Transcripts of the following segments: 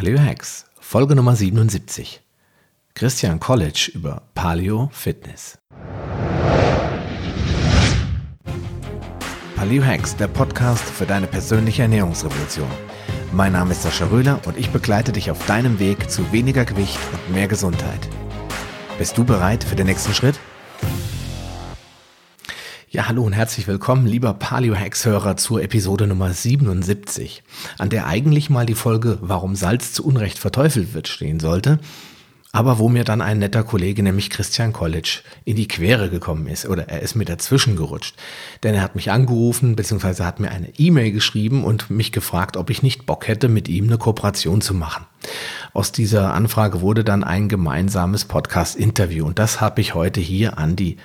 Paleo Hacks, Folge Nummer 77. Christian College über Paleo Fitness. Paleo Hacks, der Podcast für deine persönliche Ernährungsrevolution. Mein Name ist Sascha Röhler und ich begleite dich auf deinem Weg zu weniger Gewicht und mehr Gesundheit. Bist du bereit für den nächsten Schritt? Ja, hallo und herzlich willkommen, lieber Paleo-Hacks-Hörer zur Episode Nummer 77, an der eigentlich mal die Folge Warum Salz zu Unrecht verteufelt wird stehen sollte, aber wo mir dann ein netter Kollege, nämlich Christian College, in die Quere gekommen ist oder er ist mir dazwischen gerutscht. Denn er hat mich angerufen, beziehungsweise hat mir eine E-Mail geschrieben und mich gefragt, ob ich nicht Bock hätte, mit ihm eine Kooperation zu machen. Aus dieser Anfrage wurde dann ein gemeinsames Podcast-Interview und das habe ich heute hier an die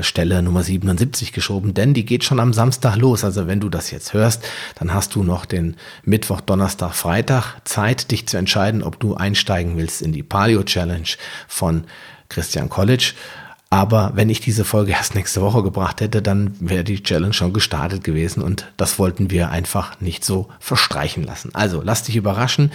Stelle Nummer 77 geschoben, denn die geht schon am Samstag los. Also wenn du das jetzt hörst, dann hast du noch den Mittwoch, Donnerstag, Freitag Zeit, dich zu entscheiden, ob du einsteigen willst in die Paleo Challenge von Christian College. Aber wenn ich diese Folge erst nächste Woche gebracht hätte, dann wäre die Challenge schon gestartet gewesen und das wollten wir einfach nicht so verstreichen lassen. Also lass dich überraschen.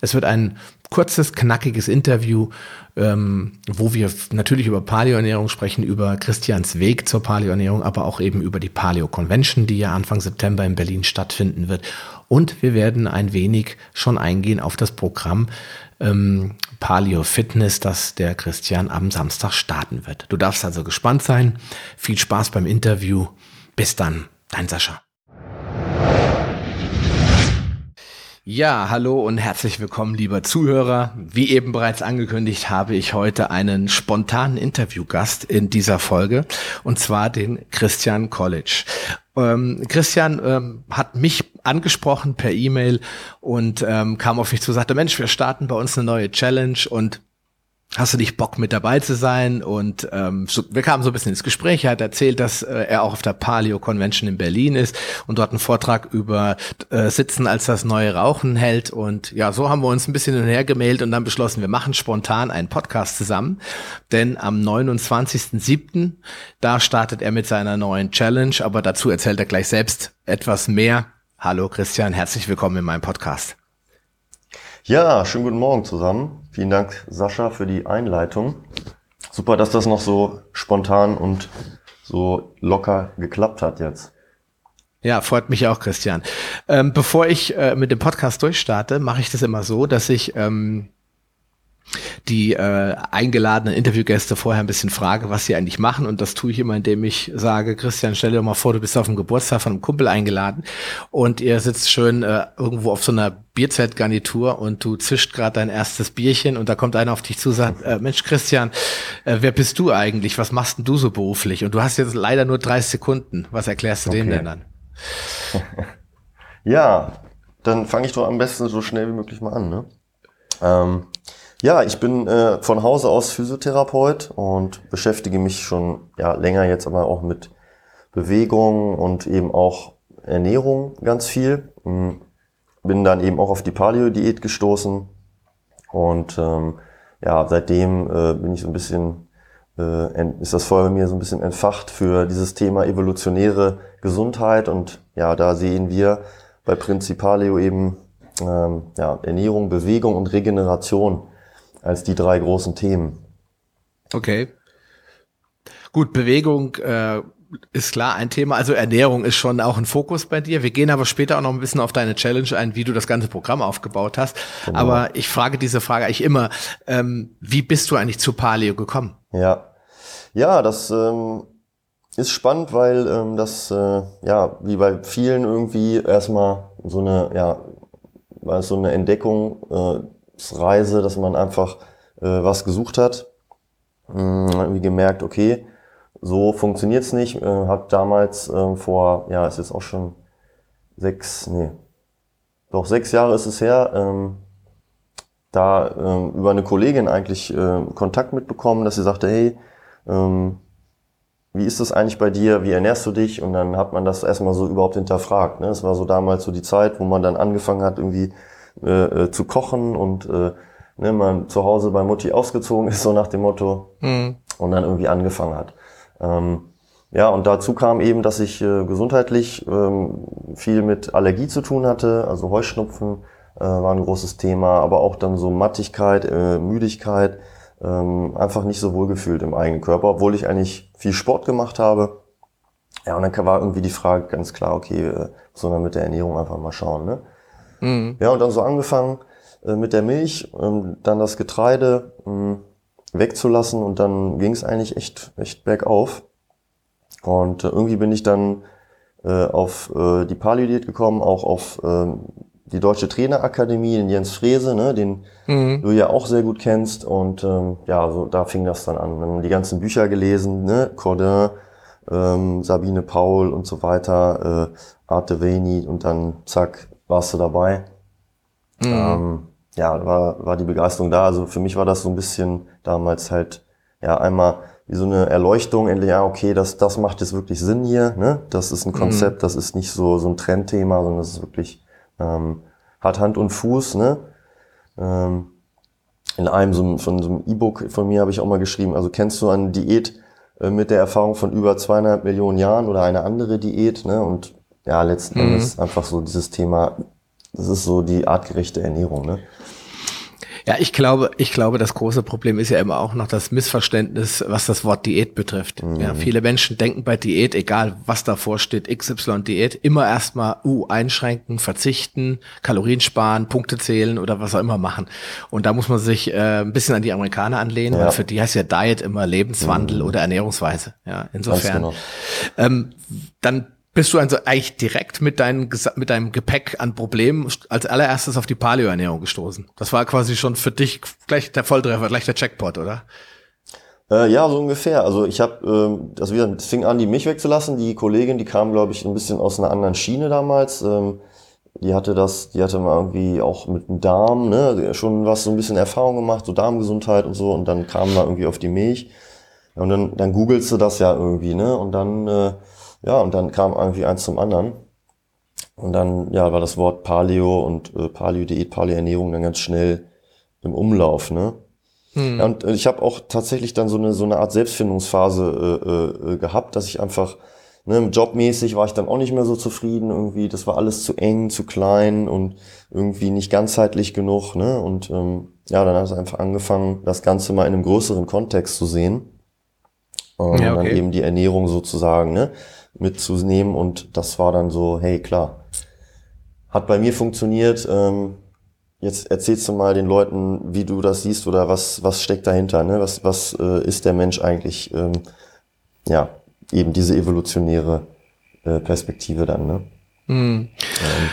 Es wird ein kurzes, knackiges Interview, ähm, wo wir natürlich über Paleoernährung sprechen, über Christians Weg zur Paleoernährung, aber auch eben über die Paleo Convention, die ja Anfang September in Berlin stattfinden wird. Und wir werden ein wenig schon eingehen auf das Programm ähm, Paleo Fitness, das der Christian am Samstag starten wird. Du darfst also gespannt sein. Viel Spaß beim Interview. Bis dann, dein Sascha. Ja, hallo und herzlich willkommen, lieber Zuhörer. Wie eben bereits angekündigt, habe ich heute einen spontanen Interviewgast in dieser Folge, und zwar den Christian College. Ähm, Christian ähm, hat mich angesprochen per E-Mail und ähm, kam auf mich zu, sagte, Mensch, wir starten bei uns eine neue Challenge und hast du nicht Bock mit dabei zu sein? Und ähm, so, wir kamen so ein bisschen ins Gespräch. Er hat erzählt, dass äh, er auch auf der Paleo Convention in Berlin ist und dort einen Vortrag über äh, Sitzen als das neue Rauchen hält. Und ja, so haben wir uns ein bisschen gemailt und dann beschlossen, wir machen spontan einen Podcast zusammen. Denn am 29.07. da startet er mit seiner neuen Challenge, aber dazu erzählt er gleich selbst etwas mehr. Hallo Christian, herzlich willkommen in meinem Podcast. Ja, schönen guten Morgen zusammen. Vielen Dank, Sascha, für die Einleitung. Super, dass das noch so spontan und so locker geklappt hat jetzt. Ja, freut mich auch, Christian. Ähm, bevor ich äh, mit dem Podcast durchstarte, mache ich das immer so, dass ich ähm, die äh, eingeladenen Interviewgäste vorher ein bisschen frage, was sie eigentlich machen. Und das tue ich immer, indem ich sage, Christian, stell dir mal vor, du bist auf dem Geburtstag von einem Kumpel eingeladen und ihr sitzt schön äh, irgendwo auf so einer Bierzeltgarnitur und du zischt gerade dein erstes Bierchen und da kommt einer auf dich zu und sagt, äh, Mensch, Christian, äh, wer bist du eigentlich? Was machst denn du so beruflich? Und du hast jetzt leider nur 30 Sekunden. Was erklärst du okay. dem denn dann? ja, dann fange ich doch am besten so schnell wie möglich mal an. Ne? Ähm, ja, ich bin äh, von Hause aus Physiotherapeut und beschäftige mich schon ja, länger jetzt aber auch mit Bewegung und eben auch Ernährung ganz viel. Hm, bin dann eben auch auf die Paleo-Diät gestoßen und ähm, ja, seitdem äh, bin ich so ein bisschen, äh, ist das Feuer bei mir so ein bisschen entfacht für dieses Thema evolutionäre Gesundheit und ja, da sehen wir bei Prinzipaleo eben ähm, ja, Ernährung, Bewegung und Regeneration als die drei großen Themen. Okay. Gut, Bewegung äh, ist klar ein Thema. Also Ernährung ist schon auch ein Fokus bei dir. Wir gehen aber später auch noch ein bisschen auf deine Challenge ein, wie du das ganze Programm aufgebaut hast. Genau. Aber ich frage diese Frage eigentlich immer, ähm, wie bist du eigentlich zu Paleo gekommen? Ja, ja, das ähm, ist spannend, weil ähm, das, äh, ja, wie bei vielen irgendwie erstmal so eine, ja, war so eine Entdeckung, äh, Reise, dass man einfach äh, was gesucht hat, mh, hm, irgendwie gemerkt, okay, so funktioniert's nicht. Äh, hat damals äh, vor, ja, ist jetzt auch schon sechs, nee, doch sechs Jahre ist es her, ähm, da ähm, über eine Kollegin eigentlich äh, Kontakt mitbekommen, dass sie sagte, hey, ähm, wie ist das eigentlich bei dir? Wie ernährst du dich? Und dann hat man das erstmal so überhaupt hinterfragt. Ne? Das war so damals so die Zeit, wo man dann angefangen hat, irgendwie äh, äh, zu kochen und äh, ne, man zu Hause bei Mutti ausgezogen ist, so nach dem Motto, mhm. und dann irgendwie angefangen hat. Ähm, ja, und dazu kam eben, dass ich äh, gesundheitlich ähm, viel mit Allergie zu tun hatte, also Heuschnupfen, äh, war ein großes Thema, aber auch dann so Mattigkeit, äh, Müdigkeit, ähm, einfach nicht so wohl gefühlt im eigenen Körper, obwohl ich eigentlich viel Sport gemacht habe. Ja, und dann war irgendwie die Frage ganz klar, okay, äh, muss man mit der Ernährung einfach mal schauen. Ne? Mhm. Ja, und dann so angefangen äh, mit der Milch, ähm, dann das Getreide äh, wegzulassen und dann ging es eigentlich echt, echt bergauf. Und äh, irgendwie bin ich dann äh, auf äh, die Paleo-Diät gekommen, auch auf äh, die Deutsche Trainerakademie, den Jens Frese, ne, den mhm. du ja auch sehr gut kennst. Und ähm, ja, so da fing das dann an. Dann die ganzen Bücher gelesen, ne, Cordin, ähm, Sabine Paul und so weiter, äh, Arte Veni und dann zack, warst du dabei. Mhm. Ähm, ja, war, war die Begeisterung da. Also für mich war das so ein bisschen damals halt, ja, einmal wie so eine Erleuchtung, endlich, ja, okay, das, das macht jetzt wirklich Sinn hier, ne? Das ist ein mhm. Konzept, mhm. das ist nicht so, so ein Trendthema, sondern das ist wirklich, ähm, hat Hand und Fuß, ne? Ähm, in einem so, von so einem E-Book von mir habe ich auch mal geschrieben, also kennst du eine Diät äh, mit der Erfahrung von über zweieinhalb Millionen Jahren oder eine andere Diät, ne? Und ja, letzten mhm. Endes einfach so dieses Thema, das ist so die artgerechte Ernährung, ne? Ja, ich glaube, ich glaube, das große Problem ist ja immer auch noch das Missverständnis, was das Wort Diät betrifft. Mhm. Ja, viele Menschen denken bei Diät, egal was davor steht, XY Diät, immer erstmal, uh, einschränken, verzichten, Kalorien sparen, Punkte zählen oder was auch immer machen. Und da muss man sich äh, ein bisschen an die Amerikaner anlehnen, ja. weil für die heißt ja Diet immer Lebenswandel mhm. oder Ernährungsweise. Ja, insofern. Genau. Ähm, dann bist du also eigentlich direkt mit, deinem, mit deinem Gepäck an Problemen als allererstes auf die Paleo-Ernährung gestoßen. Das war quasi schon für dich gleich der Volltreffer, gleich der Checkpot, oder? Äh, ja, so ungefähr. Also ich habe, ähm, also wieder, es fing an, die Milch wegzulassen. Die Kollegin, die kam, glaube ich, ein bisschen aus einer anderen Schiene damals. Ähm, die hatte das, die hatte mal irgendwie auch mit dem Darm, ne, schon was so ein bisschen Erfahrung gemacht, so Darmgesundheit und so. Und dann kam da irgendwie auf die Milch. Und dann, dann googelst du das ja irgendwie, ne? Und dann äh, ja, und dann kam irgendwie eins zum anderen. Und dann, ja, war das Wort Paleo und äh, Paleo-Diät, Paleo-Ernährung dann ganz schnell im Umlauf, ne? Hm. Ja, und äh, ich habe auch tatsächlich dann so eine, so eine Art Selbstfindungsphase äh, äh, gehabt, dass ich einfach, ne, jobmäßig war ich dann auch nicht mehr so zufrieden irgendwie. Das war alles zu eng, zu klein und irgendwie nicht ganzheitlich genug, ne? Und ähm, ja, dann hat es einfach angefangen, das Ganze mal in einem größeren Kontext zu sehen. Und ja, okay. dann eben die Ernährung sozusagen, ne? Mitzunehmen und das war dann so, hey klar, hat bei mir funktioniert. Ähm, jetzt erzählst du mal den Leuten, wie du das siehst oder was, was steckt dahinter, ne? was, was äh, ist der Mensch eigentlich, ähm, ja, eben diese evolutionäre äh, Perspektive dann. Ne? Mhm. Ähm,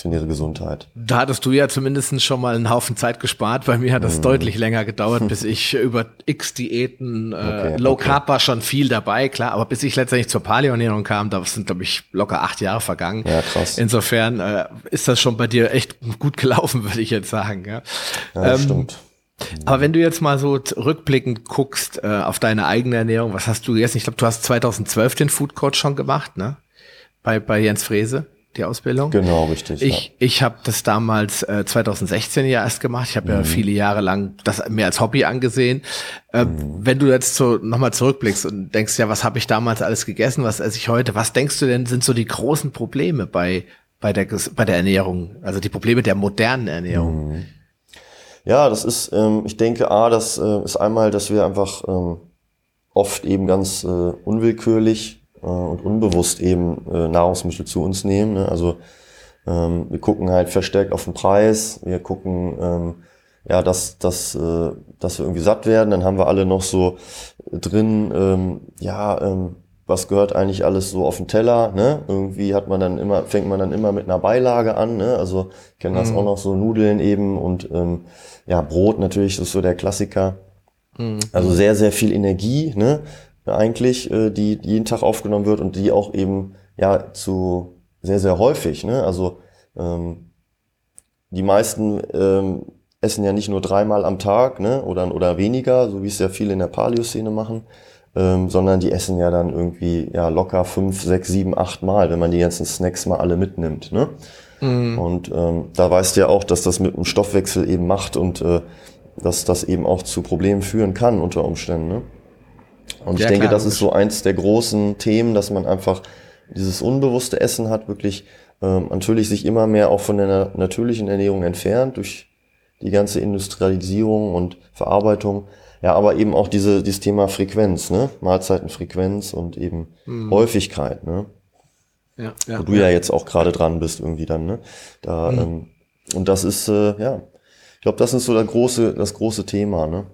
funktionäre Gesundheit. Da hattest du ja zumindest schon mal einen Haufen Zeit gespart. Bei mir hat das mm. deutlich länger gedauert, bis ich über x Diäten, äh, okay, Low okay. Carb war schon viel dabei, klar, aber bis ich letztendlich zur Paleoernährung kam, da sind, glaube ich, locker acht Jahre vergangen. Ja, krass. Insofern äh, ist das schon bei dir echt gut gelaufen, würde ich jetzt sagen. Ja, ja ähm, stimmt. Aber wenn du jetzt mal so rückblickend guckst äh, auf deine eigene Ernährung, was hast du jetzt? Ich glaube, du hast 2012 den Food Coach schon gemacht, ne? Bei, bei Jens Frese die Ausbildung. Genau, richtig. Ich, ja. ich habe das damals äh, 2016 ja erst gemacht. Ich habe mhm. ja viele Jahre lang das mehr als Hobby angesehen. Äh, mhm. Wenn du jetzt so nochmal zurückblickst und denkst, ja, was habe ich damals alles gegessen, was esse ich heute, was denkst du denn, sind so die großen Probleme bei, bei, der, bei der Ernährung, also die Probleme der modernen Ernährung? Mhm. Ja, das ist, ähm, ich denke, A, das äh, ist einmal, dass wir einfach ähm, oft eben ganz äh, unwillkürlich äh, und unbewusst eben äh, Nahrungsmittel zu uns nehmen. Ne? Also ähm, wir gucken halt verstärkt auf den Preis, wir gucken, ähm, ja, dass, dass, äh, dass wir irgendwie satt werden. Dann haben wir alle noch so drin, ähm, ja, ähm, was gehört eigentlich alles so auf den Teller, ne? Irgendwie hat man dann immer, fängt man dann immer mit einer Beilage an, ne? Also ich kenne das mhm. auch noch so Nudeln eben und ähm, ja, Brot natürlich, das ist so der Klassiker. Mhm. Also sehr, sehr viel Energie, ne? Eigentlich, äh, die, jeden Tag aufgenommen wird und die auch eben ja zu sehr, sehr häufig. Ne? Also ähm, die meisten ähm, essen ja nicht nur dreimal am Tag ne? oder, oder weniger, so wie es ja viele in der Paleo-Szene machen, ähm, sondern die essen ja dann irgendwie ja locker fünf, sechs, sieben, acht Mal, wenn man die ganzen Snacks mal alle mitnimmt. Ne? Mhm. Und ähm, da weißt du ja auch, dass das mit dem Stoffwechsel eben macht und äh, dass das eben auch zu Problemen führen kann unter Umständen. Ne? Und ja, ich denke, klar, das ist so eins der großen Themen, dass man einfach dieses unbewusste Essen hat, wirklich ähm, natürlich sich immer mehr auch von der natürlichen Ernährung entfernt durch die ganze Industrialisierung und Verarbeitung. Ja, aber eben auch diese, dieses Thema Frequenz, ne? Mahlzeitenfrequenz und eben mhm. Häufigkeit, ne? Ja, ja, Wo du ja, ja jetzt auch gerade dran bist irgendwie dann, ne? Da, mhm. ähm, und das ist, äh, ja, ich glaube, das ist so das große, das große Thema, ne?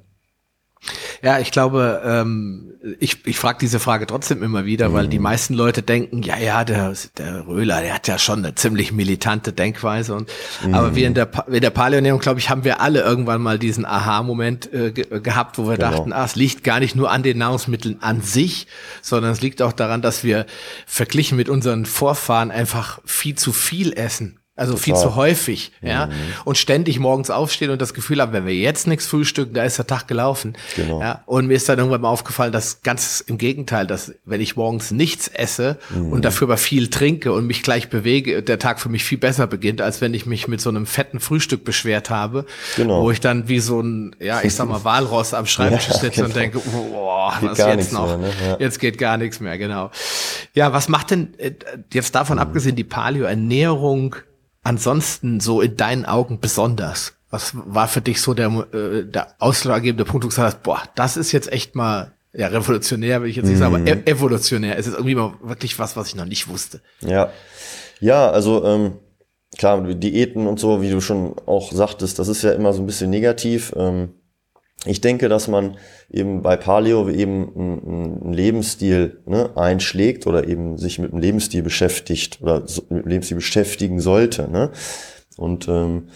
Ja, ich glaube, ähm, ich, ich frage diese Frage trotzdem immer wieder, mhm. weil die mhm. meisten Leute denken, ja, ja, der, der Röhler, der hat ja schon eine ziemlich militante Denkweise. Und mhm. aber wir in der, in der Paleonährung, glaube ich, haben wir alle irgendwann mal diesen Aha-Moment äh, ge gehabt, wo wir genau. dachten, ah, es liegt gar nicht nur an den Nahrungsmitteln an sich, sondern es liegt auch daran, dass wir verglichen mit unseren Vorfahren einfach viel zu viel essen. Also Total. viel zu häufig, ja. Mhm. Und ständig morgens aufstehen und das Gefühl haben, wenn wir jetzt nichts frühstücken, da ist der Tag gelaufen. Genau. Ja. Und mir ist dann irgendwann mal aufgefallen, dass ganz im Gegenteil, dass wenn ich morgens nichts esse mhm. und dafür aber viel trinke und mich gleich bewege, der Tag für mich viel besser beginnt, als wenn ich mich mit so einem fetten Frühstück beschwert habe, genau. wo ich dann wie so ein, ja, ich sag mal, Walross am Schreibtisch ja, sitze genau. und denke, boah, was jetzt noch? Mehr, ne? ja. Jetzt geht gar nichts mehr, genau. Ja, was macht denn äh, jetzt davon mhm. abgesehen die Paleo-Ernährung ansonsten so in deinen Augen besonders? Was war für dich so der, äh, der ausschlaggebende Punkt, wo du gesagt hast, boah, das ist jetzt echt mal, ja, revolutionär will ich jetzt nicht sagen, aber mhm. evolutionär. Es ist irgendwie mal wirklich was, was ich noch nicht wusste. Ja, ja, also ähm, klar, Diäten und so, wie du schon auch sagtest, das ist ja immer so ein bisschen negativ. Ähm, ich denke, dass man eben bei Paleo eben einen Lebensstil ne, einschlägt oder eben sich mit dem Lebensstil beschäftigt oder mit dem Lebensstil beschäftigen sollte. Ne? Und ähm,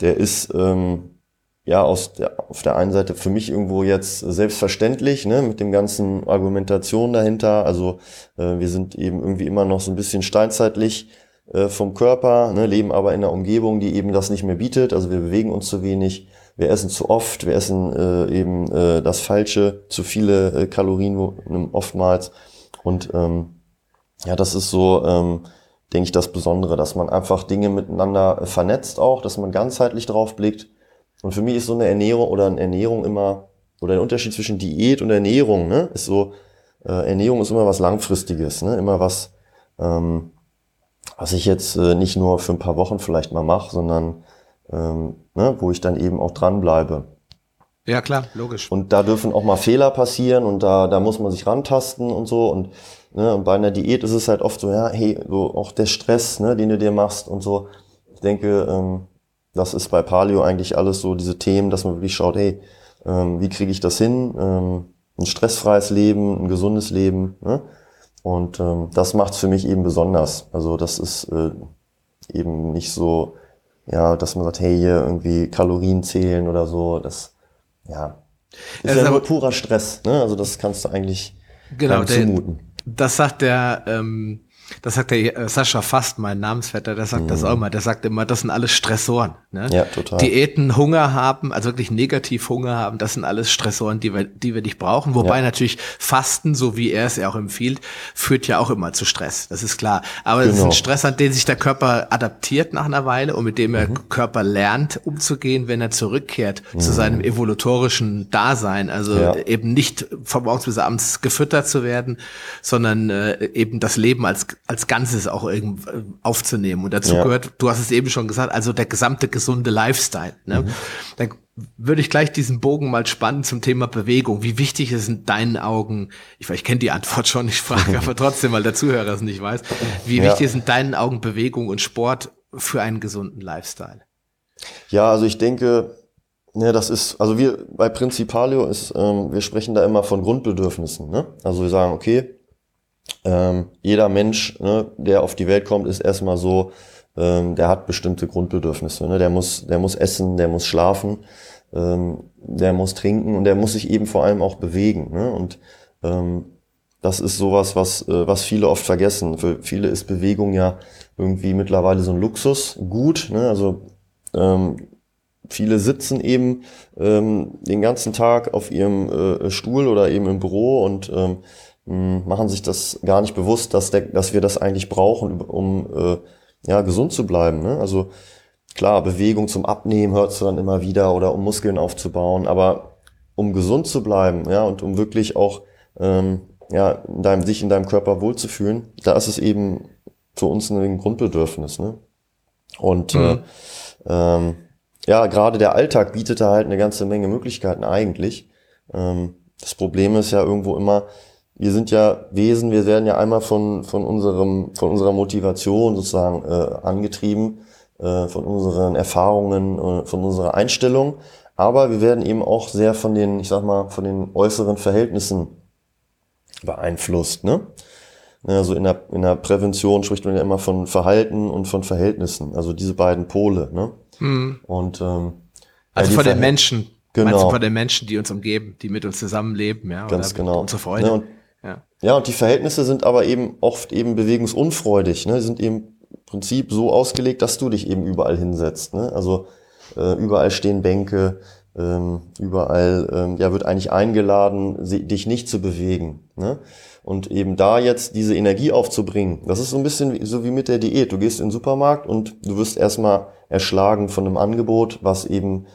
der ist ähm, ja aus der, auf der einen Seite für mich irgendwo jetzt selbstverständlich, ne, mit dem ganzen Argumentation dahinter. Also äh, wir sind eben irgendwie immer noch so ein bisschen steinzeitlich äh, vom Körper, ne, leben aber in einer Umgebung, die eben das nicht mehr bietet. Also wir bewegen uns zu wenig wir essen zu oft, wir essen äh, eben äh, das Falsche, zu viele äh, Kalorien wo, oftmals. Und ähm, ja, das ist so, ähm, denke ich, das Besondere, dass man einfach Dinge miteinander vernetzt auch, dass man ganzheitlich drauf blickt. Und für mich ist so eine Ernährung oder eine Ernährung immer, oder der Unterschied zwischen Diät und Ernährung, ne, ist so, äh, Ernährung ist immer was Langfristiges, ne, immer was, ähm, was ich jetzt äh, nicht nur für ein paar Wochen vielleicht mal mache, sondern ähm, ne, wo ich dann eben auch dranbleibe. Ja, klar, logisch. Und da dürfen auch mal Fehler passieren und da, da muss man sich rantasten und so. Und, ne, und bei einer Diät ist es halt oft so, ja, hey, so auch der Stress, ne, den du dir machst und so. Ich denke, ähm, das ist bei Paleo eigentlich alles so diese Themen, dass man wirklich schaut, hey, ähm, wie kriege ich das hin? Ähm, ein stressfreies Leben, ein gesundes Leben. Ne? Und ähm, das macht es für mich eben besonders. Also das ist äh, eben nicht so ja, dass man sagt, hey, hier irgendwie Kalorien zählen oder so, das, ja, ist ja, ja nur purer Stress, ne? Also das kannst du eigentlich genau, zumuten. das sagt der, ähm, das sagt der äh, Sascha Fast, mein Namensvetter, der sagt mhm. das auch immer. Der sagt immer, das sind alles Stressoren. Ne? Ja, total. Diäten, Hunger haben, also wirklich negativ Hunger haben, das sind alles Stressoren, die wir, die wir nicht brauchen. Wobei ja. natürlich Fasten, so wie er es ja auch empfiehlt, führt ja auch immer zu Stress. Das ist klar. Aber es genau. ist ein Stress, an den sich der Körper adaptiert nach einer Weile und mit dem der mhm. Körper lernt umzugehen, wenn er zurückkehrt mhm. zu seinem evolutorischen Dasein. Also ja. eben nicht vom morgens bis abends gefüttert zu werden, sondern äh, eben das Leben als als Ganzes auch irgendwie äh, aufzunehmen. Und dazu ja. gehört, du hast es eben schon gesagt, also der gesamte gesunde Lifestyle. Ne? Mhm. Dann würde ich gleich diesen Bogen mal spannen zum Thema Bewegung. Wie wichtig ist in deinen Augen, ich, ich kenne die Antwort schon, ich frage aber trotzdem, weil der Zuhörer es nicht weiß, wie ja. wichtig ist in deinen Augen Bewegung und Sport für einen gesunden Lifestyle? Ja, also ich denke, Ne, das ist, also wir bei Principalio ist, ähm, wir sprechen da immer von Grundbedürfnissen. Ne? Also wir sagen, okay, ähm, jeder Mensch, ne, der auf die Welt kommt, ist erstmal so, ähm, der hat bestimmte Grundbedürfnisse. Ne? Der, muss, der muss essen, der muss schlafen, ähm, der muss trinken und der muss sich eben vor allem auch bewegen. Ne? Und ähm, das ist sowas, was, äh, was viele oft vergessen. Für viele ist Bewegung ja irgendwie mittlerweile so ein Luxusgut. Ne? Also ähm, viele sitzen eben ähm, den ganzen Tag auf ihrem äh, Stuhl oder eben im Büro und ähm, machen sich das gar nicht bewusst, dass, der, dass wir das eigentlich brauchen, um äh, ja, gesund zu bleiben. Ne? Also klar, Bewegung zum Abnehmen hörst du dann immer wieder oder um Muskeln aufzubauen, aber um gesund zu bleiben, ja, und um wirklich auch ähm, ja, in deinem, sich in deinem Körper wohlzufühlen, da ist es eben für uns ein Grundbedürfnis. Ne? Und mhm. äh, ähm, ja, gerade der Alltag bietet da halt eine ganze Menge Möglichkeiten eigentlich. Ähm, das Problem ist ja irgendwo immer, wir sind ja Wesen, wir werden ja einmal von, von, unserem, von unserer Motivation sozusagen äh, angetrieben, äh, von unseren Erfahrungen, äh, von unserer Einstellung. Aber wir werden eben auch sehr von den, ich sag mal, von den äußeren Verhältnissen beeinflusst. Ne? Also in der, in der Prävention spricht man ja immer von Verhalten und von Verhältnissen, also diese beiden Pole. Ne? Mhm. Und ähm, also ja, von den Menschen, genau. meinst du von den Menschen, die uns umgeben, die mit uns zusammenleben, ja, ganz genau. Unsere Freunde. Und, ja. und die Verhältnisse sind aber eben oft eben bewegungsunfreudig, ne? sind eben im Prinzip so ausgelegt, dass du dich eben überall hinsetzt. Ne? Also äh, überall stehen Bänke, ähm, überall ähm, ja, wird eigentlich eingeladen, dich nicht zu bewegen. Ne? Und eben da jetzt diese Energie aufzubringen, das ist so ein bisschen so wie mit der Diät. Du gehst in den Supermarkt und du wirst erstmal erschlagen von einem Angebot, was eben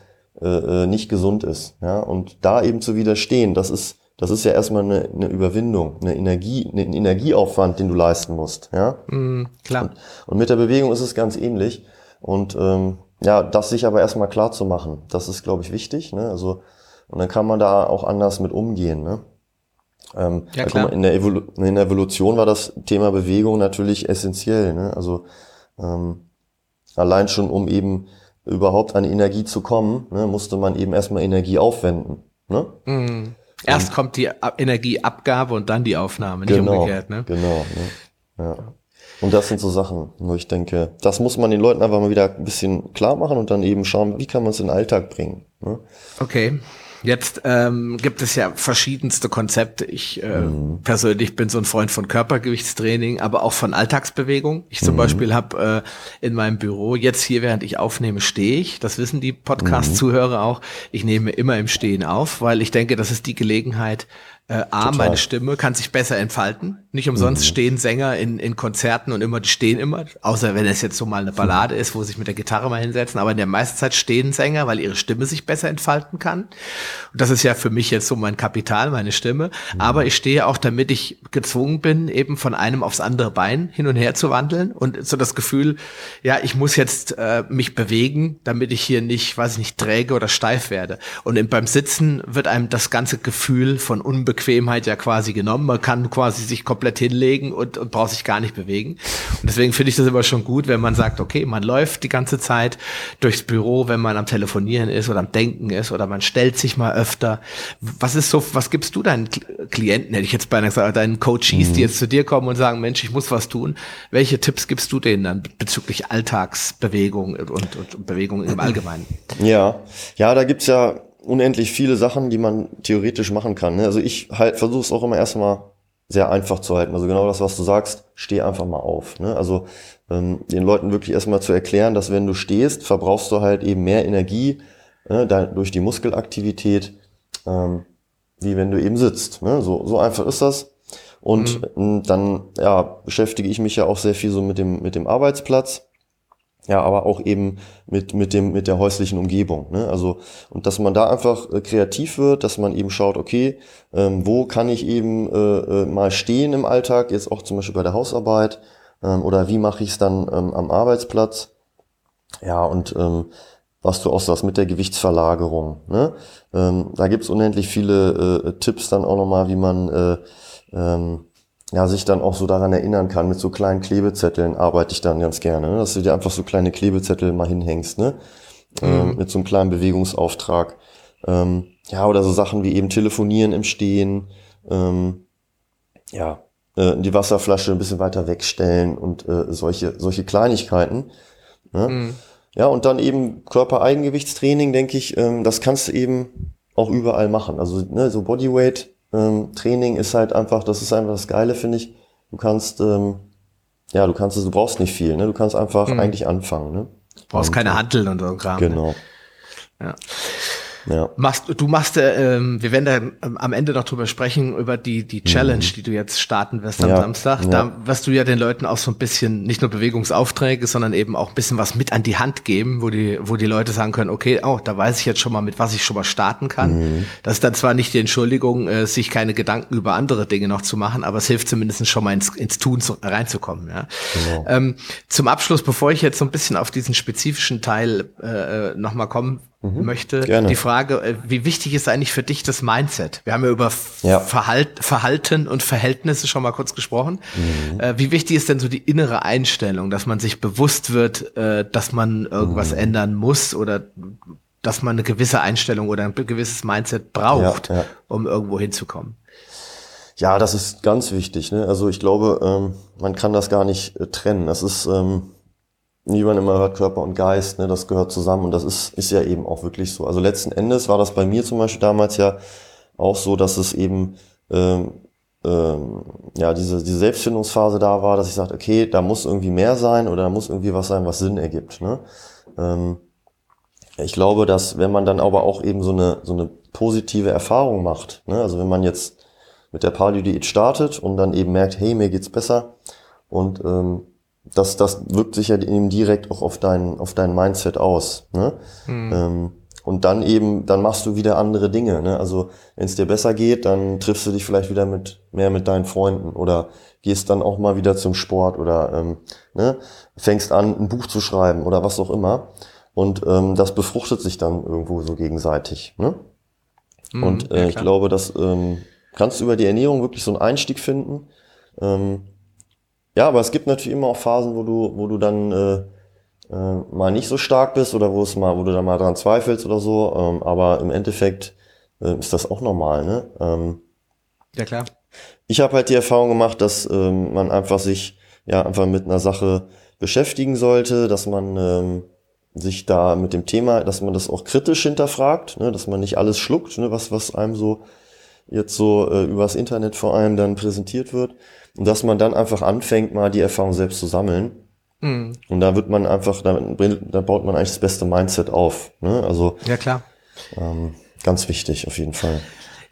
äh, äh, nicht gesund ist. Ja? Und da eben zu widerstehen, das ist, das ist ja erstmal eine, eine Überwindung, eine Energie, einen Energieaufwand, den du leisten musst. Ja? Mm, klar. Und, und mit der Bewegung ist es ganz ähnlich. Und ähm, ja, das sich aber erstmal klar zu machen, das ist, glaube ich, wichtig. Ne? Also, und dann kann man da auch anders mit umgehen. Ne? Ähm, ja, klar. Mal, in, der Evolu in der Evolution war das Thema Bewegung natürlich essentiell. Ne? Also ähm, allein schon, um eben überhaupt an Energie zu kommen, ne, musste man eben erstmal Energie aufwenden. Ne? Mhm. Erst und, kommt die Energieabgabe und dann die Aufnahme, nicht genau, umgekehrt. Ne? Genau. Ne? Ja. Und das sind so Sachen, wo ich denke, das muss man den Leuten einfach mal wieder ein bisschen klar machen und dann eben schauen, wie kann man es in den Alltag bringen. Ne? Okay. Jetzt ähm, gibt es ja verschiedenste Konzepte. Ich äh, mhm. persönlich bin so ein Freund von Körpergewichtstraining, aber auch von Alltagsbewegung. Ich zum mhm. Beispiel habe äh, in meinem Büro jetzt hier, während ich aufnehme, stehe ich. Das wissen die Podcast-Zuhörer auch. Ich nehme immer im Stehen auf, weil ich denke, das ist die Gelegenheit, äh, A, Total. meine Stimme kann sich besser entfalten. Nicht umsonst mhm. stehen Sänger in, in Konzerten und immer, die stehen immer, außer wenn es jetzt so mal eine Ballade ist, wo sie sich mit der Gitarre mal hinsetzen, aber in der meisten Zeit stehen Sänger, weil ihre Stimme sich besser entfalten kann. Und das ist ja für mich jetzt so mein Kapital, meine Stimme. Mhm. Aber ich stehe auch, damit ich gezwungen bin, eben von einem aufs andere Bein hin und her zu wandeln und so das Gefühl, ja, ich muss jetzt äh, mich bewegen, damit ich hier nicht, weiß ich nicht, träge oder steif werde. Und beim Sitzen wird einem das ganze Gefühl von Unbequemlichkeit Unbequemheit ja quasi genommen. Man kann quasi sich komplett hinlegen und, und braucht sich gar nicht bewegen. Und deswegen finde ich das immer schon gut, wenn man sagt, okay, man läuft die ganze Zeit durchs Büro, wenn man am Telefonieren ist oder am Denken ist oder man stellt sich mal öfter. Was ist so, was gibst du deinen Klienten, hätte ich jetzt beinahe gesagt, deinen Coaches, mhm. die jetzt zu dir kommen und sagen, Mensch, ich muss was tun. Welche Tipps gibst du denen dann bezüglich Alltagsbewegung und, und Bewegung im Allgemeinen? Ja, ja, da gibt's ja unendlich viele Sachen, die man theoretisch machen kann. Ne? Also ich halt versuche es auch immer erstmal sehr einfach zu halten. Also genau das, was du sagst, steh einfach mal auf. Ne? Also ähm, den Leuten wirklich erstmal zu erklären, dass wenn du stehst, verbrauchst du halt eben mehr Energie ne, durch die Muskelaktivität, ähm, wie wenn du eben sitzt. Ne? So, so einfach ist das. Und mhm. Ähm, dann ja, beschäftige ich mich ja auch sehr viel so mit dem, mit dem Arbeitsplatz. Ja, aber auch eben mit, mit dem, mit der häuslichen Umgebung. Ne? Also, und dass man da einfach äh, kreativ wird, dass man eben schaut, okay, ähm, wo kann ich eben äh, äh, mal stehen im Alltag, jetzt auch zum Beispiel bei der Hausarbeit, ähm, oder wie mache ich es dann ähm, am Arbeitsplatz? Ja, und ähm, was du auch sagst mit der Gewichtsverlagerung. Ne? Ähm, da gibt's unendlich viele äh, Tipps dann auch nochmal, wie man äh, ähm, ja, sich dann auch so daran erinnern kann. Mit so kleinen Klebezetteln arbeite ich dann ganz gerne, ne? dass du dir einfach so kleine Klebezettel mal hinhängst, ne? Ähm, mhm. Ähm, mit so einem kleinen Bewegungsauftrag. Ähm, ja, oder so Sachen wie eben telefonieren im Stehen, ähm, ja, äh, die Wasserflasche ein bisschen weiter wegstellen und äh, solche, solche Kleinigkeiten. Ne? Mhm. Ja, und dann eben Körpereigengewichtstraining, denke ich, ähm, das kannst du eben auch überall machen. Also ne, so Bodyweight ähm, Training ist halt einfach, das ist einfach das Geile, finde ich. Du kannst, ähm, ja, du kannst, du brauchst nicht viel, ne? Du kannst einfach mhm. eigentlich anfangen, ne? Du brauchst und, keine Handeln und so Kram. Genau. Ne? Ja. Ja. Machst, du machst, äh, wir werden da ähm, am Ende noch drüber sprechen, über die, die Challenge, mhm. die du jetzt starten wirst am ja. Samstag. Ja. Da wirst du ja den Leuten auch so ein bisschen, nicht nur Bewegungsaufträge, sondern eben auch ein bisschen was mit an die Hand geben, wo die, wo die Leute sagen können, okay, oh, da weiß ich jetzt schon mal, mit was ich schon mal starten kann. Mhm. Das ist dann zwar nicht die Entschuldigung, äh, sich keine Gedanken über andere Dinge noch zu machen, aber es hilft zumindest schon mal ins, ins Tun zu, reinzukommen. Ja. Genau. Ähm, zum Abschluss, bevor ich jetzt so ein bisschen auf diesen spezifischen Teil äh, äh nochmal kommen mhm. möchte. Gerne. Die Frage, äh, wie wichtig ist eigentlich für dich das Mindset? Wir haben ja über ja. Verhalt, Verhalten und Verhältnisse schon mal kurz gesprochen. Mhm. Äh, wie wichtig ist denn so die innere Einstellung, dass man sich bewusst wird, äh, dass man irgendwas mhm. ändern muss oder dass man eine gewisse Einstellung oder ein gewisses Mindset braucht, ja, ja. um irgendwo hinzukommen? Ja, das ist ganz wichtig. Ne? Also ich glaube, ähm, man kann das gar nicht äh, trennen. Das ist ähm, wie man immer hört, Körper und Geist, ne, das gehört zusammen und das ist, ist ja eben auch wirklich so. Also letzten Endes war das bei mir zum Beispiel damals ja auch so, dass es eben ähm, ähm, ja diese, diese Selbstfindungsphase da war, dass ich sagte, okay, da muss irgendwie mehr sein oder da muss irgendwie was sein, was Sinn ergibt. Ne? Ähm, ich glaube, dass wenn man dann aber auch eben so eine, so eine positive Erfahrung macht, ne? also wenn man jetzt mit der Paleo-Diät startet und dann eben merkt, hey, mir geht's besser und ähm, das, das wirkt sich ja eben direkt auch auf dein, auf dein Mindset aus. Ne? Mhm. Ähm, und dann eben, dann machst du wieder andere Dinge. Ne? Also wenn es dir besser geht, dann triffst du dich vielleicht wieder mit mehr mit deinen Freunden oder gehst dann auch mal wieder zum Sport oder ähm, ne? fängst an, ein Buch zu schreiben oder was auch immer. Und ähm, das befruchtet sich dann irgendwo so gegenseitig. Ne? Mhm, und äh, ja, ich glaube, dass ähm, kannst du über die Ernährung wirklich so einen Einstieg finden. Ähm, ja, aber es gibt natürlich immer auch Phasen, wo du, wo du dann äh, äh, mal nicht so stark bist oder wo es mal, wo du dann mal dran zweifelst oder so. Ähm, aber im Endeffekt äh, ist das auch normal, ne? Ähm, ja klar. Ich habe halt die Erfahrung gemacht, dass ähm, man einfach sich ja einfach mit einer Sache beschäftigen sollte, dass man ähm, sich da mit dem Thema, dass man das auch kritisch hinterfragt, ne, dass man nicht alles schluckt, ne, was was einem so jetzt so äh, übers Internet vor allem dann präsentiert wird. Und dass man dann einfach anfängt, mal die Erfahrung selbst zu sammeln. Mhm. Und da wird man einfach, da, da baut man eigentlich das beste Mindset auf. Ne? Also ja klar. Ähm, ganz wichtig auf jeden Fall.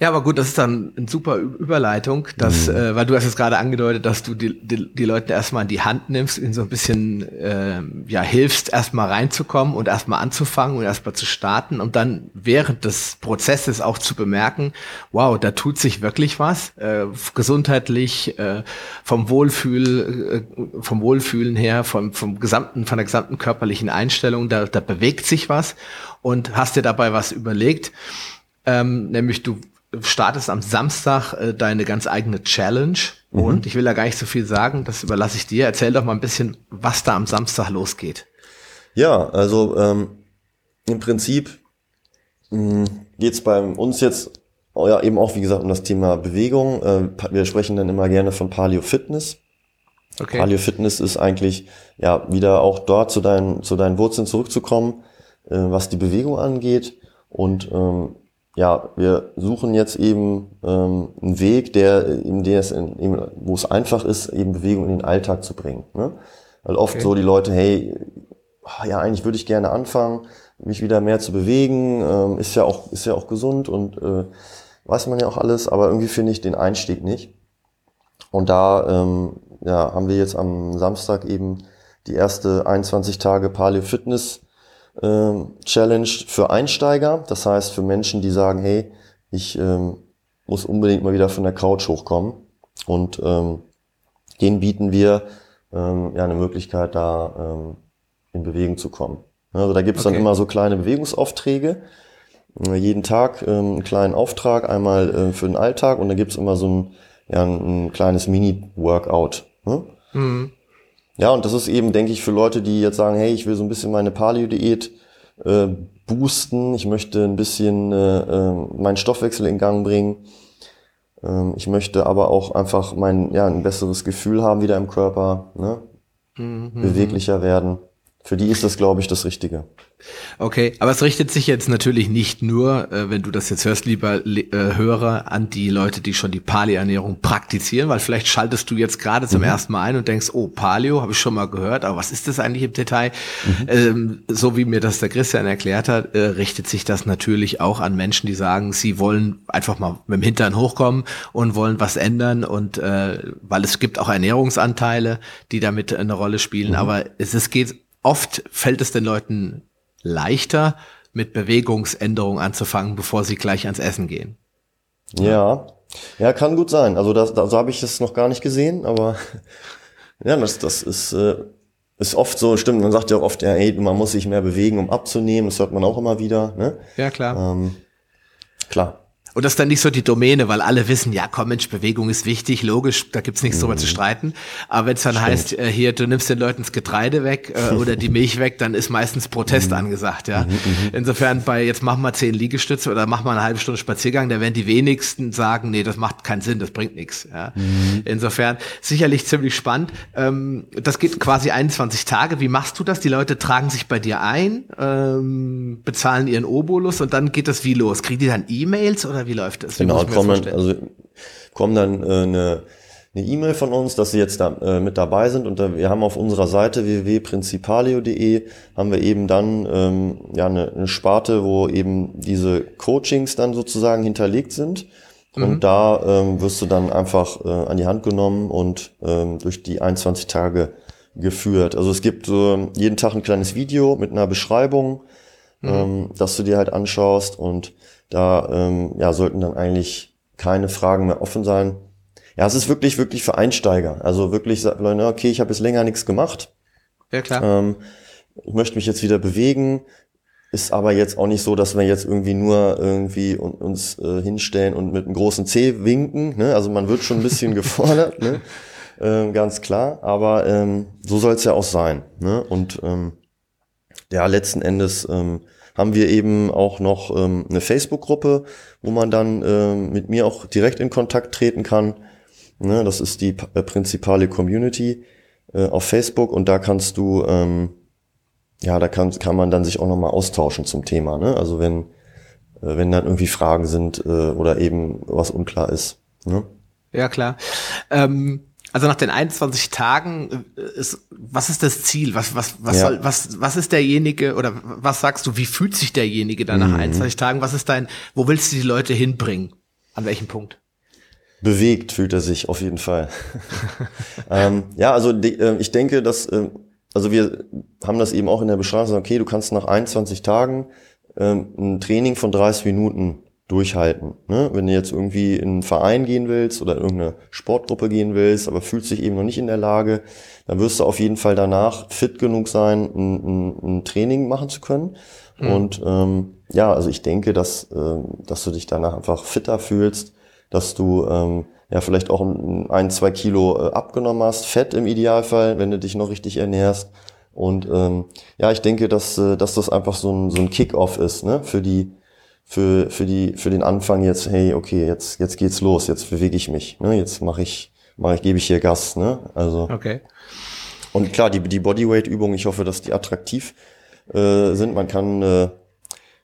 Ja, aber gut, das ist dann eine super Überleitung, dass, mhm. äh, weil du hast jetzt gerade angedeutet, dass du die, die, die Leute erstmal in die Hand nimmst, ihnen so ein bisschen äh, ja hilfst, erstmal reinzukommen und erstmal anzufangen und erstmal zu starten und dann während des Prozesses auch zu bemerken, wow, da tut sich wirklich was, äh, gesundheitlich, äh, vom Wohlfühl, äh, vom Wohlfühlen her, vom, vom gesamten, von der gesamten körperlichen Einstellung, da, da bewegt sich was und hast dir dabei was überlegt. Ähm, nämlich du startest am Samstag äh, deine ganz eigene Challenge. Mhm. Und ich will da gar nicht so viel sagen, das überlasse ich dir. Erzähl doch mal ein bisschen, was da am Samstag losgeht. Ja, also ähm, im Prinzip hm, geht es bei uns jetzt oh ja, eben auch, wie gesagt, um das Thema Bewegung. Äh, wir sprechen dann immer gerne von Paleo Fitness. Okay. Paleo Fitness ist eigentlich ja wieder auch dort zu deinen, zu deinen Wurzeln zurückzukommen, äh, was die Bewegung angeht. Und ähm, ja, wir suchen jetzt eben ähm, einen Weg, der, in der es in, eben, wo es einfach ist, eben Bewegung in den Alltag zu bringen. Ne? Weil oft okay. so die Leute, hey, ah, ja, eigentlich würde ich gerne anfangen, mich wieder mehr zu bewegen, ähm, ist ja auch, ist ja auch gesund und äh, weiß man ja auch alles, aber irgendwie finde ich den Einstieg nicht. Und da ähm, ja, haben wir jetzt am Samstag eben die erste 21 Tage Paleo Fitness ähm, Challenge für Einsteiger. Das heißt für Menschen, die sagen, hey, ich ähm, muss unbedingt mal wieder von der Couch hochkommen. Und ähm, denen bieten wir ähm, ja eine Möglichkeit, da ähm, in Bewegung zu kommen. Also da gibt's okay. dann immer so kleine Bewegungsaufträge. Äh, jeden Tag ähm, einen kleinen Auftrag, einmal äh, für den Alltag und dann gibt's immer so ein, ja, ein, ein kleines Mini-Workout. Ne? Mhm. Ja, und das ist eben, denke ich, für Leute, die jetzt sagen, hey, ich will so ein bisschen meine Paleo-Diät äh, boosten, ich möchte ein bisschen äh, äh, meinen Stoffwechsel in Gang bringen. Ähm, ich möchte aber auch einfach mein, ja, ein besseres Gefühl haben wieder im Körper, ne? Mhm. beweglicher werden. Für die ist das, glaube ich, das Richtige. Okay, aber es richtet sich jetzt natürlich nicht nur, äh, wenn du das jetzt hörst, lieber äh, Hörer, an die Leute, die schon die Paleo-Ernährung praktizieren, weil vielleicht schaltest du jetzt gerade zum mhm. ersten Mal ein und denkst, oh, Paleo, habe ich schon mal gehört, aber was ist das eigentlich im Detail? Mhm. Ähm, so wie mir das der Christian erklärt hat, äh, richtet sich das natürlich auch an Menschen, die sagen, sie wollen einfach mal mit dem Hintern hochkommen und wollen was ändern und äh, weil es gibt auch Ernährungsanteile, die damit eine Rolle spielen, mhm. aber es, es geht oft fällt es den Leuten leichter, mit Bewegungsänderung anzufangen, bevor sie gleich ans Essen gehen. Ja, ja, kann gut sein. Also das, da, so habe ich es noch gar nicht gesehen, aber ja, das, das ist, äh, ist oft so, stimmt, man sagt ja oft, ja, ey, man muss sich mehr bewegen, um abzunehmen, das hört man auch immer wieder. Ne? Ja, klar. Ähm, klar. Und das ist dann nicht so die Domäne, weil alle wissen, ja komm Mensch, Bewegung ist wichtig, logisch, da gibt's nichts mhm. drüber zu mhm. streiten. Aber wenn es dann Stimmt. heißt, äh, hier, du nimmst den Leuten das Getreide weg äh, oder die Milch weg, dann ist meistens Protest mhm. angesagt, ja. Mhm, mhm, Insofern bei, jetzt machen wir zehn Liegestütze oder machen wir eine halbe Stunde Spaziergang, da werden die wenigsten sagen, nee, das macht keinen Sinn, das bringt nichts. Ja. Mhm. Insofern sicherlich ziemlich spannend. Ähm, das geht quasi 21 Tage. Wie machst du das? Die Leute tragen sich bei dir ein, ähm, bezahlen ihren Obolus und dann geht das wie los? Kriegen die dann E-Mails oder wie läuft das? Genau, kommen dann, also, kommen dann äh, eine eine E-Mail von uns, dass sie jetzt da äh, mit dabei sind und äh, wir haben auf unserer Seite www.principalio.de haben wir eben dann ähm, ja eine, eine Sparte, wo eben diese Coachings dann sozusagen hinterlegt sind mhm. und da ähm, wirst du dann einfach äh, an die Hand genommen und ähm, durch die 21 Tage geführt. Also es gibt äh, jeden Tag ein kleines Video mit einer Beschreibung, mhm. ähm, dass du dir halt anschaust und da ähm, ja, sollten dann eigentlich keine Fragen mehr offen sein. Ja, es ist wirklich, wirklich für Einsteiger. Also wirklich Leute, okay, ich habe jetzt länger nichts gemacht. Ja, klar. Ähm, ich möchte mich jetzt wieder bewegen. Ist aber jetzt auch nicht so, dass wir jetzt irgendwie nur irgendwie uns äh, hinstellen und mit einem großen C winken. Ne? Also man wird schon ein bisschen gefordert, ne? ähm, ganz klar. Aber ähm, so soll es ja auch sein. Ne? Und ähm, ja, letzten Endes ähm, haben wir eben auch noch ähm, eine Facebook-Gruppe, wo man dann ähm, mit mir auch direkt in Kontakt treten kann. Ne, das ist die äh, Prinzipale Community äh, auf Facebook und da kannst du, ähm, ja, da kann, kann man dann sich auch nochmal austauschen zum Thema. Ne? Also wenn, äh, wenn dann irgendwie Fragen sind äh, oder eben was unklar ist. Ne? Ja, klar. Ähm also nach den 21 Tagen äh, ist, was ist das Ziel? Was, was, was ja. soll, was, was ist derjenige oder was sagst du, wie fühlt sich derjenige dann nach mhm. 21 Tagen? Was ist dein, wo willst du die Leute hinbringen? An welchem Punkt? Bewegt fühlt er sich auf jeden Fall. ähm, ja, also die, äh, ich denke, dass, äh, also wir haben das eben auch in der Beschreibung, okay, du kannst nach 21 Tagen ähm, ein Training von 30 Minuten durchhalten. Ne? Wenn du jetzt irgendwie in einen Verein gehen willst oder in irgendeine Sportgruppe gehen willst, aber fühlst dich eben noch nicht in der Lage, dann wirst du auf jeden Fall danach fit genug sein, ein, ein, ein Training machen zu können. Mhm. Und ähm, ja, also ich denke, dass, ähm, dass du dich danach einfach fitter fühlst, dass du ähm, ja vielleicht auch ein, zwei Kilo äh, abgenommen hast, Fett im Idealfall, wenn du dich noch richtig ernährst. Und ähm, ja, ich denke, dass, äh, dass das einfach so ein, so ein Kick-off ist ne? für die für, für, die, für den Anfang jetzt, hey, okay, jetzt, jetzt geht's los, jetzt bewege ich mich, ne? jetzt mache ich, mach ich, gebe ich hier Gas. Ne? Also, okay. Und klar, die, die Bodyweight-Übungen, ich hoffe, dass die attraktiv äh, sind. Man kann äh,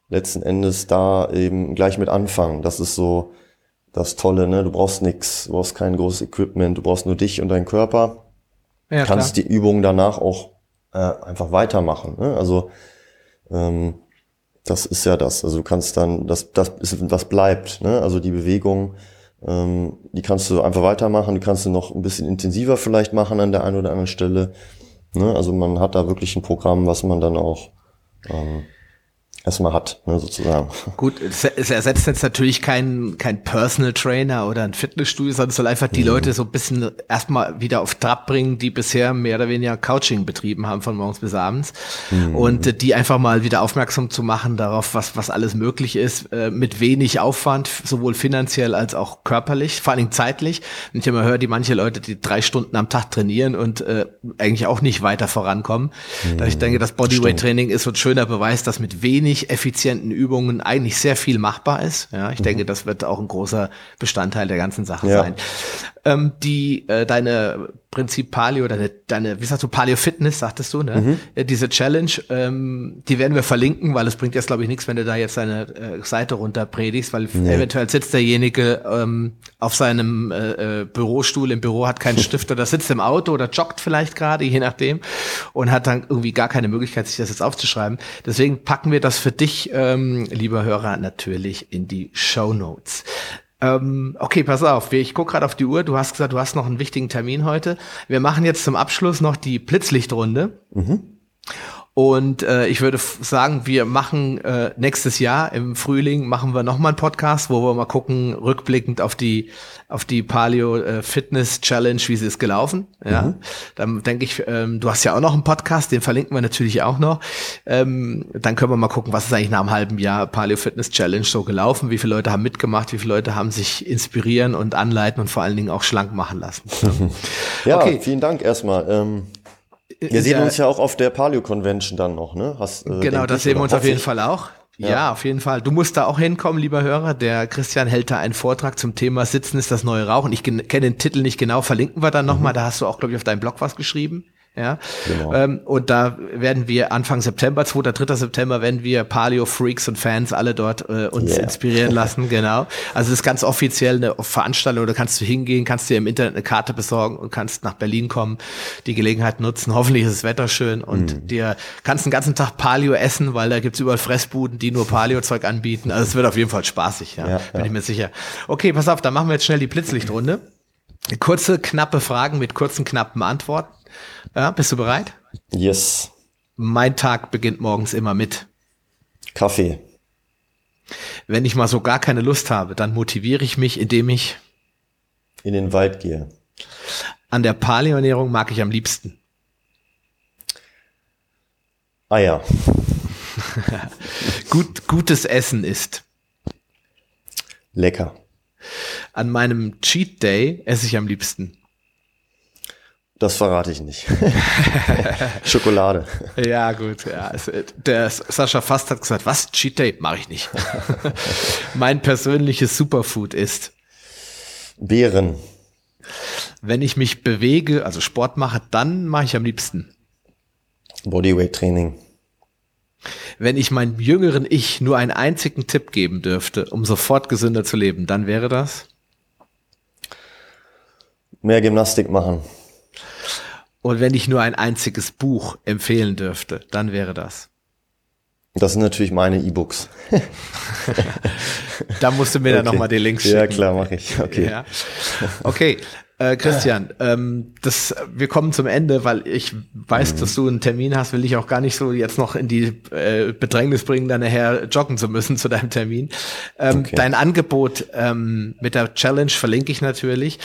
letzten Endes da eben gleich mit anfangen. Das ist so das Tolle, ne? Du brauchst nichts, du brauchst kein großes Equipment, du brauchst nur dich und deinen Körper. Ja, kannst klar. die Übungen danach auch äh, einfach weitermachen. Ne? Also ähm, das ist ja das. Also du kannst dann, das, das ist, was bleibt. Ne? Also die Bewegung, ähm, die kannst du einfach weitermachen, die kannst du noch ein bisschen intensiver vielleicht machen an der einen oder anderen Stelle. Ne? Also man hat da wirklich ein Programm, was man dann auch ähm, erstmal hat, ne, sozusagen. Gut, es, es ersetzt jetzt natürlich kein, kein Personal Trainer oder ein Fitnessstudio, sondern es soll einfach die mhm. Leute so ein bisschen erstmal wieder auf Trab bringen, die bisher mehr oder weniger Couching betrieben haben von morgens bis abends. Mhm. Und äh, die einfach mal wieder aufmerksam zu machen darauf, was, was alles möglich ist, äh, mit wenig Aufwand, sowohl finanziell als auch körperlich, vor allen Dingen zeitlich. Und ich immer höre, die manche Leute, die drei Stunden am Tag trainieren und äh, eigentlich auch nicht weiter vorankommen. Mhm. Da ich denke, das Bodyweight-Training ist so ein schöner Beweis, dass mit wenig wenig effizienten Übungen eigentlich sehr viel machbar ist. Ja, ich mhm. denke, das wird auch ein großer Bestandteil der ganzen Sache ja. sein. Ähm, die äh, deine Prinzip Paleo, deine, deine, wie sagst du, Paleo Fitness, sagtest du, ne? Mhm. Äh, diese Challenge, ähm, die werden wir verlinken, weil es bringt jetzt, glaube ich, nichts, wenn du da jetzt deine äh, Seite runter predigst, weil nee. eventuell sitzt derjenige ähm, auf seinem äh, äh, Bürostuhl im Büro, hat keinen Stift oder sitzt im Auto oder joggt vielleicht gerade, je nachdem, und hat dann irgendwie gar keine Möglichkeit, sich das jetzt aufzuschreiben. Deswegen packen wir das für dich, ähm, lieber Hörer, natürlich in die Show Notes. Ähm, okay, pass auf. Ich gucke gerade auf die Uhr. Du hast gesagt, du hast noch einen wichtigen Termin heute. Wir machen jetzt zum Abschluss noch die Blitzlichtrunde. Mhm. Und äh, ich würde sagen, wir machen äh, nächstes Jahr im Frühling machen wir nochmal einen Podcast, wo wir mal gucken, rückblickend auf die auf die Paleo äh, Fitness Challenge, wie sie ist gelaufen. Ja, mhm. dann denke ich, ähm, du hast ja auch noch einen Podcast, den verlinken wir natürlich auch noch. Ähm, dann können wir mal gucken, was ist eigentlich nach einem halben Jahr Paleo Fitness Challenge so gelaufen, wie viele Leute haben mitgemacht, wie viele Leute haben sich inspirieren und anleiten und vor allen Dingen auch schlank machen lassen. ja, okay. vielen Dank erstmal. Ähm wir sehen uns ja auch auf der Paleo Convention dann noch, ne? Hast, äh, genau, das sehen wir uns auf jeden Fall auch. Ja. ja. auf jeden Fall. Du musst da auch hinkommen, lieber Hörer. Der Christian hält da einen Vortrag zum Thema Sitzen ist das neue Rauchen. Ich kenne den Titel nicht genau, verlinken wir dann nochmal. Mhm. Da hast du auch, glaube ich, auf deinem Blog was geschrieben. Ja. Genau. Ähm, und da werden wir Anfang September, 2. 3. September, werden wir Paleo-Freaks und Fans alle dort äh, uns yeah. inspirieren lassen, genau. Also es ist ganz offiziell eine Veranstaltung, da kannst du hingehen, kannst dir im Internet eine Karte besorgen und kannst nach Berlin kommen, die Gelegenheit nutzen. Hoffentlich ist das Wetter schön und mm. dir kannst den ganzen Tag Paleo essen, weil da gibt's überall Fressbuden, die nur Paleo-Zeug anbieten. Also es wird auf jeden Fall spaßig, ja, ja bin ja. ich mir sicher. Okay, pass auf, dann machen wir jetzt schnell die Blitzlichtrunde. Kurze, knappe Fragen mit kurzen, knappen Antworten. Ja, bist du bereit? Yes. Mein Tag beginnt morgens immer mit Kaffee. Wenn ich mal so gar keine Lust habe, dann motiviere ich mich, indem ich in den Wald gehe. An der Paleoernährung mag ich am liebsten. Eier. Gut, gutes Essen ist. Lecker. An meinem Cheat Day esse ich am liebsten. Das verrate ich nicht. Schokolade. Ja, gut. Ja, der Sascha Fast hat gesagt, was? Cheat Day? Mache ich nicht. mein persönliches Superfood ist Beeren. Wenn ich mich bewege, also Sport mache, dann mache ich am liebsten Bodyweight Training. Wenn ich meinem jüngeren Ich nur einen einzigen Tipp geben dürfte, um sofort gesünder zu leben, dann wäre das? Mehr Gymnastik machen. Und wenn ich nur ein einziges Buch empfehlen dürfte, dann wäre das. Das sind natürlich meine E-Books. da musst du mir okay. dann nochmal die Links schicken. Ja, klar, mache ich. Okay. Ja. Okay, äh, Christian, ähm, das, wir kommen zum Ende, weil ich weiß, mhm. dass du einen Termin hast, will ich auch gar nicht so jetzt noch in die äh, Bedrängnis bringen, dann nachher joggen zu müssen zu deinem Termin. Ähm, okay. Dein Angebot ähm, mit der Challenge verlinke ich natürlich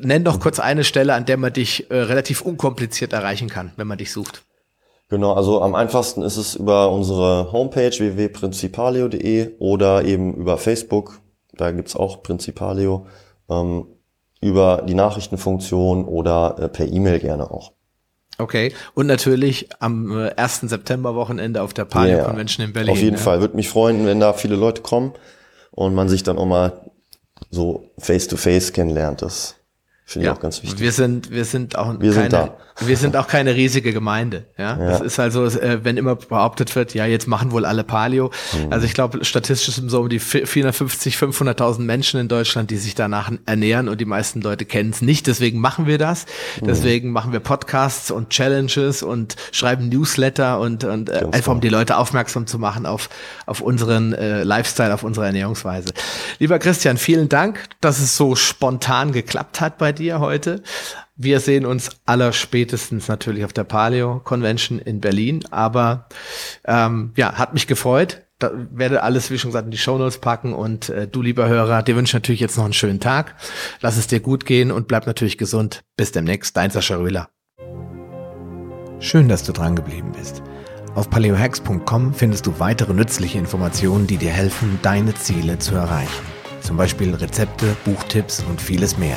nenn doch kurz eine Stelle, an der man dich äh, relativ unkompliziert erreichen kann, wenn man dich sucht. Genau, also am einfachsten ist es über unsere Homepage www.principaleo.de oder eben über Facebook, da gibt's auch Principaleo, ähm, über die Nachrichtenfunktion oder äh, per E-Mail gerne auch. Okay, und natürlich am äh, 1. September-Wochenende auf der Paleo yeah, Convention in Berlin. Auf jeden ja. Fall, würde mich freuen, wenn da viele Leute kommen und man sich dann auch mal so face-to-face -face kennenlernt. Das Finde ja, ich auch ganz wichtig. Wir sind, wir sind auch wir keine, sind da. wir sind auch keine riesige Gemeinde. Ja, ja. das ist also, äh, wenn immer behauptet wird, ja, jetzt machen wohl alle Paleo. Mhm. Also ich glaube, statistisch sind so um die 450, 500.000 Menschen in Deutschland, die sich danach ernähren und die meisten Leute kennen es nicht. Deswegen machen wir das. Mhm. Deswegen machen wir Podcasts und Challenges und schreiben Newsletter und, und äh, einfach um die Leute aufmerksam zu machen auf, auf unseren äh, Lifestyle, auf unsere Ernährungsweise. Lieber Christian, vielen Dank, dass es so spontan geklappt hat bei dir heute. Wir sehen uns aller spätestens natürlich auf der Paleo Convention in Berlin. Aber ähm, ja, hat mich gefreut. Da werde alles, wie schon gesagt, in die Shownotes packen. Und äh, du, lieber Hörer, dir wünsche natürlich jetzt noch einen schönen Tag. Lass es dir gut gehen und bleib natürlich gesund. Bis demnächst, dein Sascha Röhler. Schön, dass du dran geblieben bist. Auf paleohacks.com findest du weitere nützliche Informationen, die dir helfen, deine Ziele zu erreichen. Zum Beispiel Rezepte, Buchtipps und vieles mehr.